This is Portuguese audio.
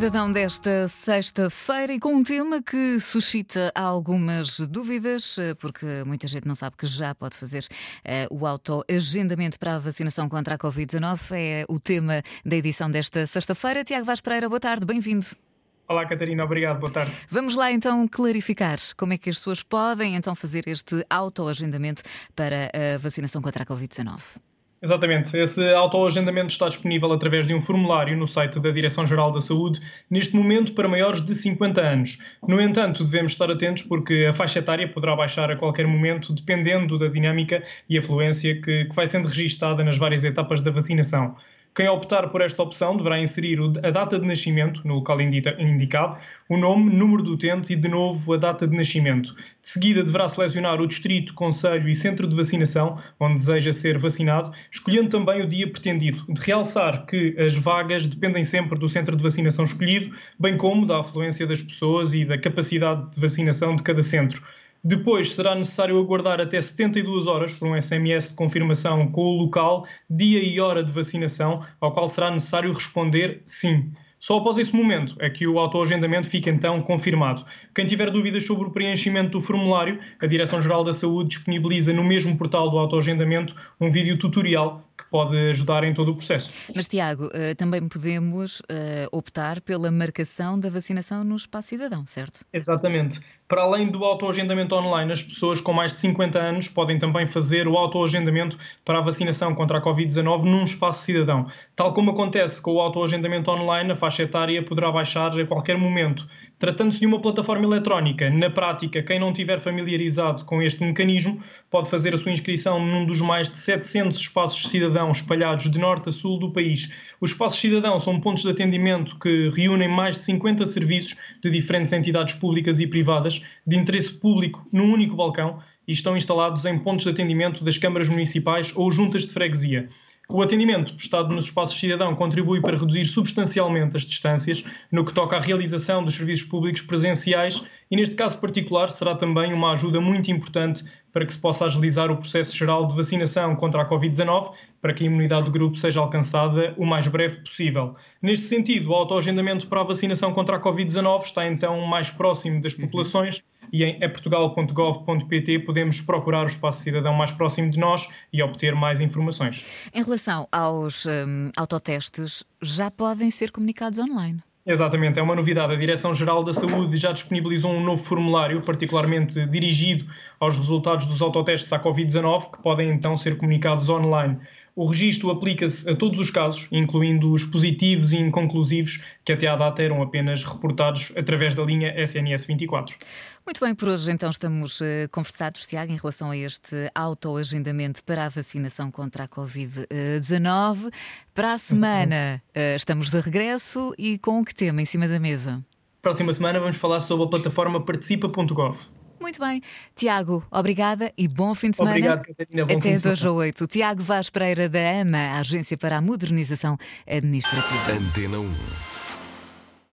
Cidadão desta sexta-feira e com um tema que suscita algumas dúvidas, eh, porque muita gente não sabe que já pode fazer uh, o autoagendamento para a vacinação contra a Covid-19. É o tema da edição desta sexta-feira. Tiago Vaz Pereira, boa tarde, bem-vindo. Olá, Catarina, obrigado, boa tarde. Vamos lá então clarificar como é que as pessoas podem então fazer este autoagendamento para a vacinação contra a Covid-19. Exatamente. Esse autoagendamento está disponível através de um formulário no site da Direção-Geral da Saúde, neste momento para maiores de 50 anos. No entanto, devemos estar atentos porque a faixa etária poderá baixar a qualquer momento, dependendo da dinâmica e afluência que, que vai sendo registada nas várias etapas da vacinação. Quem optar por esta opção deverá inserir a data de nascimento no local indicado, o nome, número do utente e, de novo, a data de nascimento. De seguida, deverá selecionar o distrito, conselho e centro de vacinação onde deseja ser vacinado, escolhendo também o dia pretendido. De realçar que as vagas dependem sempre do centro de vacinação escolhido, bem como da afluência das pessoas e da capacidade de vacinação de cada centro. Depois será necessário aguardar até 72 horas por um SMS de confirmação com o local, dia e hora de vacinação, ao qual será necessário responder sim. Só após esse momento é que o autoagendamento fica então confirmado. Quem tiver dúvidas sobre o preenchimento do formulário, a Direção-Geral da Saúde disponibiliza no mesmo portal do autoagendamento um vídeo tutorial pode ajudar em todo o processo. Mas, Tiago, eh, também podemos eh, optar pela marcação da vacinação no espaço cidadão, certo? Exatamente. Para além do autoagendamento online, as pessoas com mais de 50 anos podem também fazer o autoagendamento para a vacinação contra a Covid-19 num espaço cidadão. Tal como acontece com o autoagendamento online, a faixa etária poderá baixar a qualquer momento. Tratando-se de uma plataforma eletrónica, na prática, quem não estiver familiarizado com este mecanismo pode fazer a sua inscrição num dos mais de 700 espaços cidadãos espalhados de norte a sul do país. Os espaços cidadãos são pontos de atendimento que reúnem mais de 50 serviços de diferentes entidades públicas e privadas de interesse público num único balcão e estão instalados em pontos de atendimento das câmaras municipais ou juntas de freguesia. O atendimento prestado nos espaços cidadão contribui para reduzir substancialmente as distâncias no que toca à realização dos serviços públicos presenciais e, neste caso particular, será também uma ajuda muito importante para que se possa agilizar o processo geral de vacinação contra a Covid-19, para que a imunidade do grupo seja alcançada o mais breve possível. Neste sentido, o autoagendamento para a vacinação contra a Covid-19 está então mais próximo das populações e em portugal.gov.pt podemos procurar o espaço cidadão mais próximo de nós e obter mais informações. Em relação aos um, autotestes, já podem ser comunicados online? Exatamente, é uma novidade. A Direção-Geral da Saúde já disponibilizou um novo formulário, particularmente dirigido aos resultados dos autotestes à Covid-19, que podem então ser comunicados online. O registro aplica-se a todos os casos, incluindo os positivos e inconclusivos, que até à data eram apenas reportados através da linha SNS 24. Muito bem, por hoje então estamos uh, conversados, Tiago, em relação a este autoagendamento para a vacinação contra a Covid-19. Para a semana uh, estamos de regresso e com que tema em cima da mesa? Próxima semana vamos falar sobre a plataforma participa.gov. Muito bem. Tiago, obrigada e bom fim de semana. Obrigado, Catarina. Bom Até 2 a 8. Tiago Vaz Pereira da AMA, a Agência para a Modernização Administrativa. Antena 1.